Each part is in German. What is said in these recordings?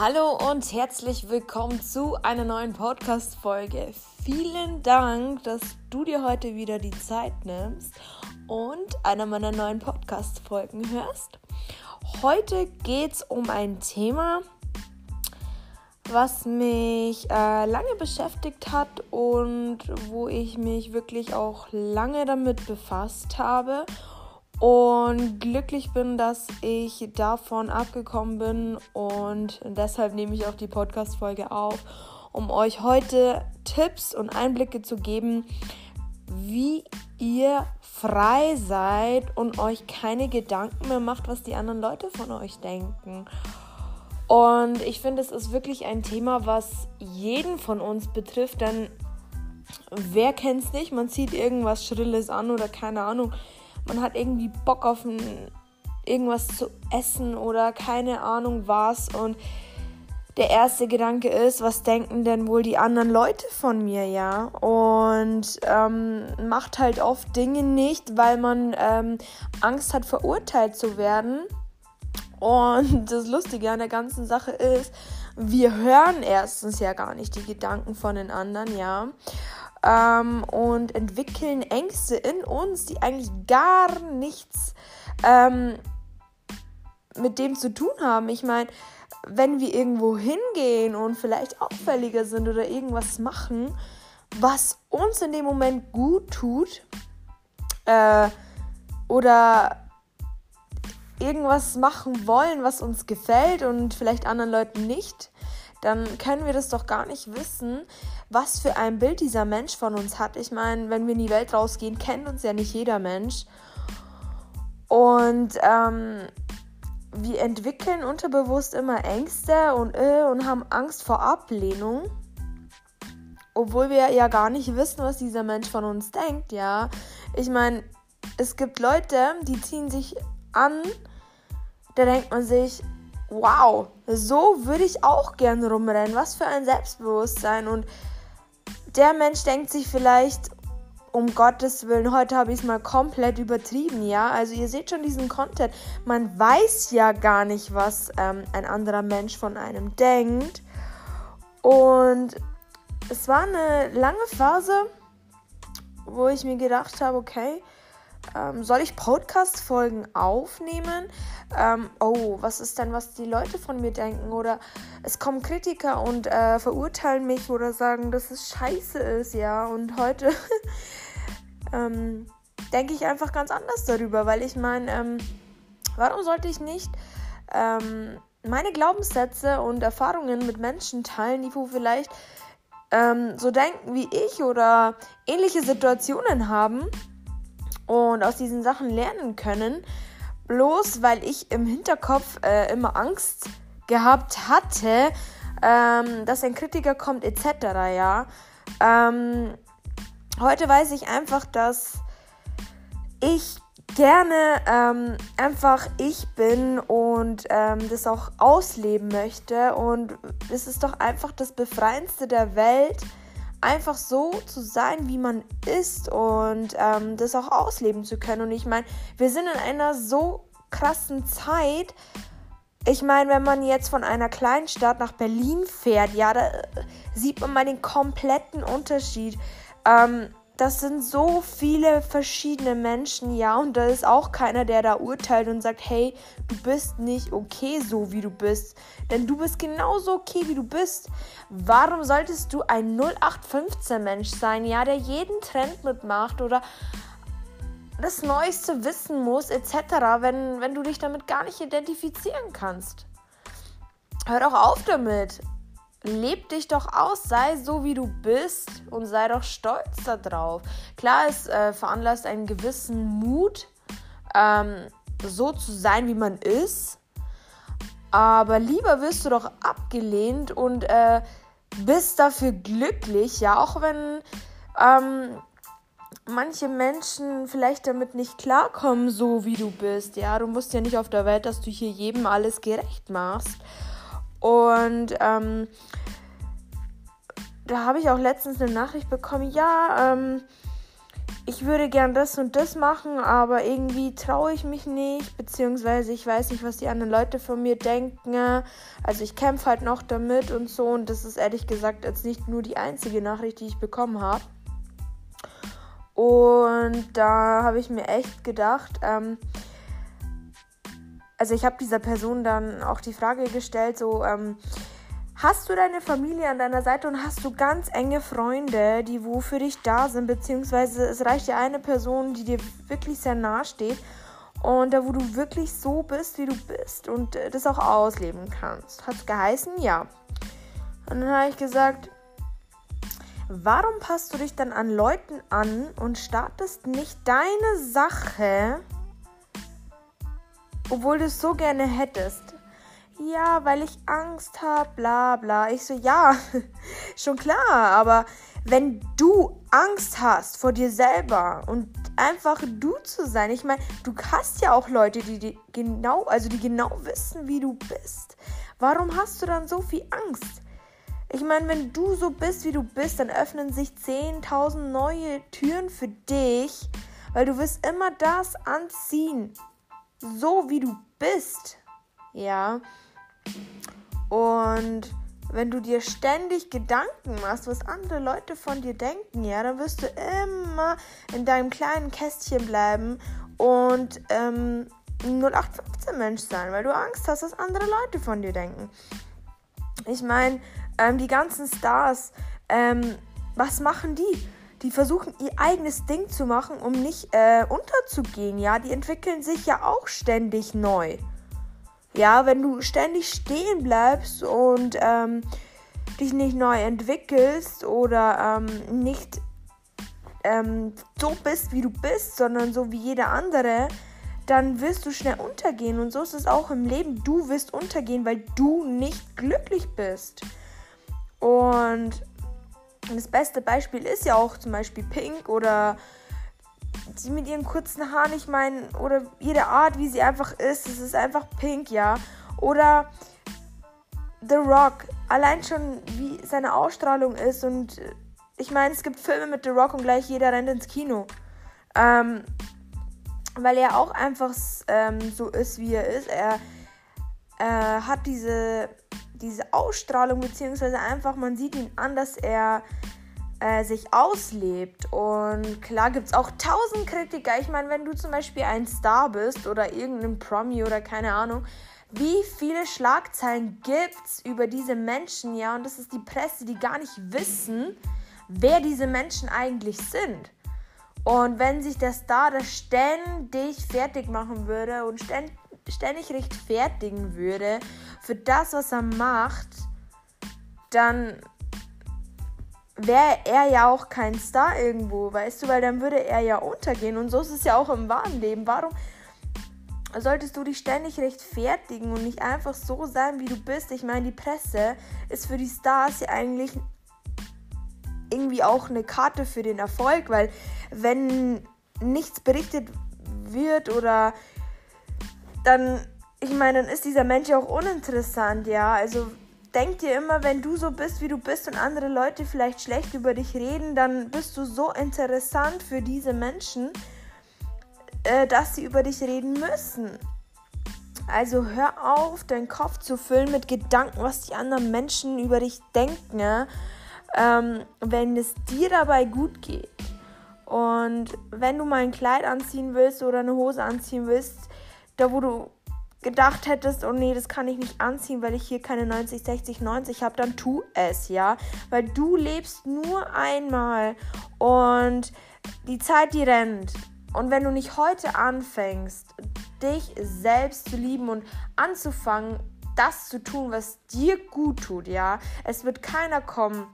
Hallo und herzlich willkommen zu einer neuen Podcast-Folge. Vielen Dank, dass du dir heute wieder die Zeit nimmst und einer meiner neuen Podcast-Folgen hörst. Heute geht es um ein Thema, was mich äh, lange beschäftigt hat und wo ich mich wirklich auch lange damit befasst habe und glücklich bin, dass ich davon abgekommen bin und deshalb nehme ich auch die Podcast-Folge auf, um euch heute Tipps und Einblicke zu geben, wie ihr frei seid und euch keine Gedanken mehr macht, was die anderen Leute von euch denken. Und ich finde, es ist wirklich ein Thema, was jeden von uns betrifft, denn wer kennt es nicht? Man zieht irgendwas Schrilles an oder keine Ahnung man hat irgendwie Bock auf ein, irgendwas zu essen oder keine Ahnung was und der erste Gedanke ist, was denken denn wohl die anderen Leute von mir, ja? Und ähm, macht halt oft Dinge nicht, weil man ähm, Angst hat, verurteilt zu werden. Und das Lustige an der ganzen Sache ist, wir hören erstens ja gar nicht die Gedanken von den anderen, ja ähm, und entwickeln Ängste in uns, die eigentlich gar nichts ähm, mit dem zu tun haben. Ich meine, wenn wir irgendwo hingehen und vielleicht auffälliger sind oder irgendwas machen, was uns in dem Moment gut tut, äh, oder irgendwas machen wollen, was uns gefällt und vielleicht anderen Leuten nicht, dann können wir das doch gar nicht wissen, was für ein Bild dieser Mensch von uns hat. Ich meine, wenn wir in die Welt rausgehen, kennt uns ja nicht jeder Mensch. Und ähm, wir entwickeln unterbewusst immer Ängste und, äh, und haben Angst vor Ablehnung. Obwohl wir ja gar nicht wissen, was dieser Mensch von uns denkt, ja. Ich meine, es gibt Leute, die ziehen sich an, da denkt man sich, wow, so würde ich auch gern rumrennen. Was für ein Selbstbewusstsein. Und der Mensch denkt sich vielleicht, um Gottes Willen, heute habe ich es mal komplett übertrieben, ja. Also ihr seht schon diesen Content. Man weiß ja gar nicht, was ähm, ein anderer Mensch von einem denkt. Und es war eine lange Phase, wo ich mir gedacht habe, okay, ähm, soll ich Podcast-Folgen aufnehmen? Ähm, oh, was ist denn, was die Leute von mir denken? Oder es kommen Kritiker und äh, verurteilen mich oder sagen, dass es scheiße ist, ja. Und heute ähm, denke ich einfach ganz anders darüber, weil ich meine, ähm, warum sollte ich nicht ähm, meine Glaubenssätze und Erfahrungen mit Menschen teilen, die wo vielleicht ähm, so denken wie ich oder ähnliche Situationen haben? Und aus diesen Sachen lernen können. Bloß weil ich im Hinterkopf äh, immer Angst gehabt hatte, ähm, dass ein Kritiker kommt etc. Ja. Ähm, heute weiß ich einfach, dass ich gerne ähm, einfach ich bin und ähm, das auch ausleben möchte. Und es ist doch einfach das Befreiendste der Welt, einfach so zu sein, wie man ist und ähm, das auch ausleben zu können. Und ich meine, wir sind in einer so krassen Zeit. Ich meine, wenn man jetzt von einer kleinen Stadt nach Berlin fährt, ja, da äh, sieht man mal den kompletten Unterschied. Ähm, das sind so viele verschiedene Menschen, ja, und da ist auch keiner, der da urteilt und sagt, hey, du bist nicht okay so, wie du bist. Denn du bist genauso okay, wie du bist. Warum solltest du ein 0815-Mensch sein, ja, der jeden Trend mitmacht oder das Neueste wissen muss, etc., wenn, wenn du dich damit gar nicht identifizieren kannst? Hör doch auf damit leb dich doch aus, sei so wie du bist und sei doch stolz darauf. Klar, es äh, veranlasst einen gewissen Mut, ähm, so zu sein, wie man ist. Aber lieber wirst du doch abgelehnt und äh, bist dafür glücklich, ja, auch wenn ähm, manche Menschen vielleicht damit nicht klarkommen, so wie du bist. Ja, du musst ja nicht auf der Welt, dass du hier jedem alles gerecht machst. Und ähm, da habe ich auch letztens eine Nachricht bekommen, ja, ähm, ich würde gern das und das machen, aber irgendwie traue ich mich nicht, beziehungsweise ich weiß nicht, was die anderen Leute von mir denken. Also ich kämpfe halt noch damit und so und das ist ehrlich gesagt jetzt nicht nur die einzige Nachricht, die ich bekommen habe. Und da habe ich mir echt gedacht, ähm, also ich habe dieser Person dann auch die Frage gestellt, so, ähm, Hast du deine Familie an deiner Seite und hast du ganz enge Freunde, die wo für dich da sind, beziehungsweise es reicht dir eine Person, die dir wirklich sehr nahe steht und da wo du wirklich so bist, wie du bist und äh, das auch ausleben kannst. Hat es geheißen? Ja. Und dann habe ich gesagt, warum passt du dich dann an Leuten an und startest nicht deine Sache, obwohl du es so gerne hättest? ja, weil ich Angst habe, bla bla. Ich so, ja, schon klar, aber wenn du Angst hast vor dir selber und einfach du zu sein, ich meine, du hast ja auch Leute, die, die genau, also die genau wissen, wie du bist. Warum hast du dann so viel Angst? Ich meine, wenn du so bist, wie du bist, dann öffnen sich 10.000 neue Türen für dich, weil du wirst immer das anziehen, so wie du bist. Ja. Und wenn du dir ständig Gedanken machst, was andere Leute von dir denken, ja, dann wirst du immer in deinem kleinen Kästchen bleiben und ähm, 0815 Mensch sein, weil du Angst hast, was andere Leute von dir denken. Ich meine, ähm, die ganzen Stars, ähm, was machen die? Die versuchen ihr eigenes Ding zu machen, um nicht äh, unterzugehen, ja. Die entwickeln sich ja auch ständig neu. Ja, wenn du ständig stehen bleibst und ähm, dich nicht neu entwickelst oder ähm, nicht ähm, so bist, wie du bist, sondern so wie jeder andere, dann wirst du schnell untergehen. Und so ist es auch im Leben. Du wirst untergehen, weil du nicht glücklich bist. Und das beste Beispiel ist ja auch zum Beispiel Pink oder sie mit ihren kurzen Haaren, ich meine, oder jede Art, wie sie einfach ist, es ist einfach pink, ja. Oder The Rock, allein schon wie seine Ausstrahlung ist und äh, ich meine, es gibt Filme mit The Rock und gleich jeder rennt ins Kino. Ähm, weil er auch einfach ähm, so ist, wie er ist. Er äh, hat diese, diese Ausstrahlung, beziehungsweise einfach, man sieht ihn an, dass er äh, sich auslebt. Und klar gibt es auch tausend Kritiker. Ich meine, wenn du zum Beispiel ein Star bist oder irgendein Promi oder keine Ahnung, wie viele Schlagzeilen gibt es über diese Menschen, ja? Und das ist die Presse, die gar nicht wissen, wer diese Menschen eigentlich sind. Und wenn sich der Star das ständig fertig machen würde und ständig rechtfertigen würde für das, was er macht, dann wäre er ja auch kein Star irgendwo, weißt du, weil dann würde er ja untergehen. Und so ist es ja auch im wahren Leben. Warum solltest du dich ständig rechtfertigen und nicht einfach so sein, wie du bist? Ich meine, die Presse ist für die Stars ja eigentlich irgendwie auch eine Karte für den Erfolg, weil wenn nichts berichtet wird oder dann, ich meine, dann ist dieser Mensch ja auch uninteressant, ja. Also denk dir immer, wenn du so bist, wie du bist und andere Leute vielleicht schlecht über dich reden, dann bist du so interessant für diese Menschen, äh, dass sie über dich reden müssen. Also hör auf, deinen Kopf zu füllen mit Gedanken, was die anderen Menschen über dich denken, ja? ähm, wenn es dir dabei gut geht. Und wenn du mal ein Kleid anziehen willst oder eine Hose anziehen willst, da wo du gedacht hättest, oh nee, das kann ich nicht anziehen, weil ich hier keine 90, 60, 90 habe, dann tu es, ja. Weil du lebst nur einmal und die Zeit, die rennt. Und wenn du nicht heute anfängst, dich selbst zu lieben und anzufangen, das zu tun, was dir gut tut, ja, es wird keiner kommen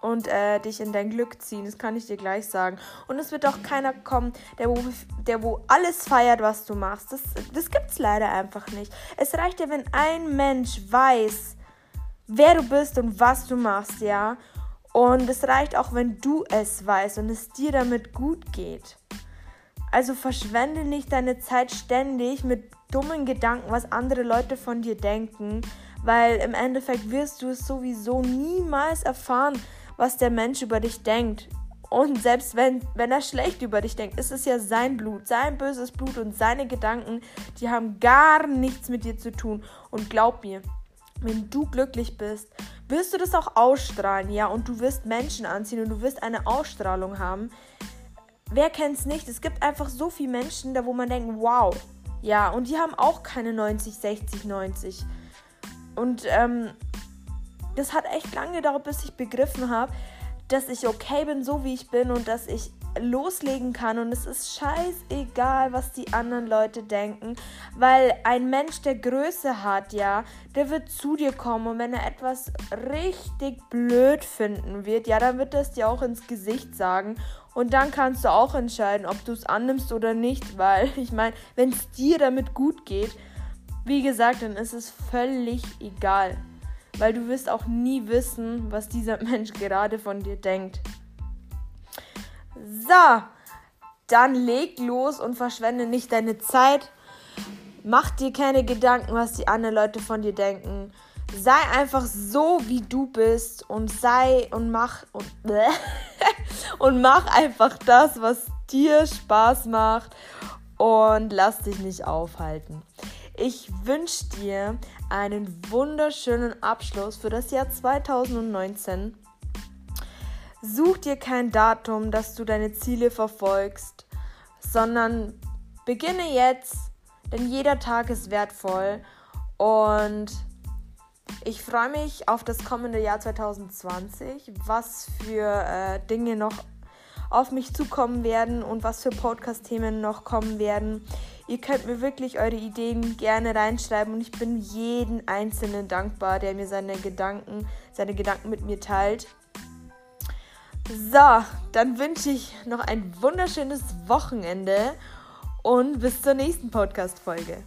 und äh, dich in dein Glück ziehen. Das kann ich dir gleich sagen. Und es wird auch keiner kommen, der wo, der wo alles feiert, was du machst. Das, das es leider einfach nicht. Es reicht ja, wenn ein Mensch weiß, wer du bist und was du machst, ja. Und es reicht auch, wenn du es weißt und es dir damit gut geht. Also verschwende nicht deine Zeit ständig mit dummen Gedanken, was andere Leute von dir denken, weil im Endeffekt wirst du es sowieso niemals erfahren, was der Mensch über dich denkt. Und selbst wenn, wenn er schlecht über dich denkt, ist es ja sein Blut, sein böses Blut und seine Gedanken, die haben gar nichts mit dir zu tun. Und glaub mir, wenn du glücklich bist, wirst du das auch ausstrahlen, ja, und du wirst Menschen anziehen und du wirst eine Ausstrahlung haben. Wer kennt es nicht? Es gibt einfach so viele Menschen, da wo man denkt, wow, ja, und die haben auch keine 90, 60, 90. Und ähm, das hat echt lange gedauert, bis ich begriffen habe, dass ich okay bin, so wie ich bin und dass ich loslegen kann. Und es ist scheißegal, was die anderen Leute denken, weil ein Mensch, der Größe hat, ja, der wird zu dir kommen. Und wenn er etwas richtig blöd finden wird, ja, dann wird er es dir auch ins Gesicht sagen. Und dann kannst du auch entscheiden, ob du es annimmst oder nicht, weil ich meine, wenn es dir damit gut geht, wie gesagt, dann ist es völlig egal, weil du wirst auch nie wissen, was dieser Mensch gerade von dir denkt. So, dann leg los und verschwende nicht deine Zeit. Mach dir keine Gedanken, was die anderen Leute von dir denken. Sei einfach so, wie du bist und sei und mach und, und mach einfach das, was dir Spaß macht und lass dich nicht aufhalten. Ich wünsche dir einen wunderschönen Abschluss für das Jahr 2019. Such dir kein Datum, dass du deine Ziele verfolgst, sondern beginne jetzt, denn jeder Tag ist wertvoll und ich freue mich auf das kommende Jahr 2020, was für äh, Dinge noch auf mich zukommen werden und was für Podcast-Themen noch kommen werden. Ihr könnt mir wirklich eure Ideen gerne reinschreiben und ich bin jeden Einzelnen dankbar, der mir seine Gedanken, seine Gedanken mit mir teilt. So, dann wünsche ich noch ein wunderschönes Wochenende und bis zur nächsten Podcast-Folge.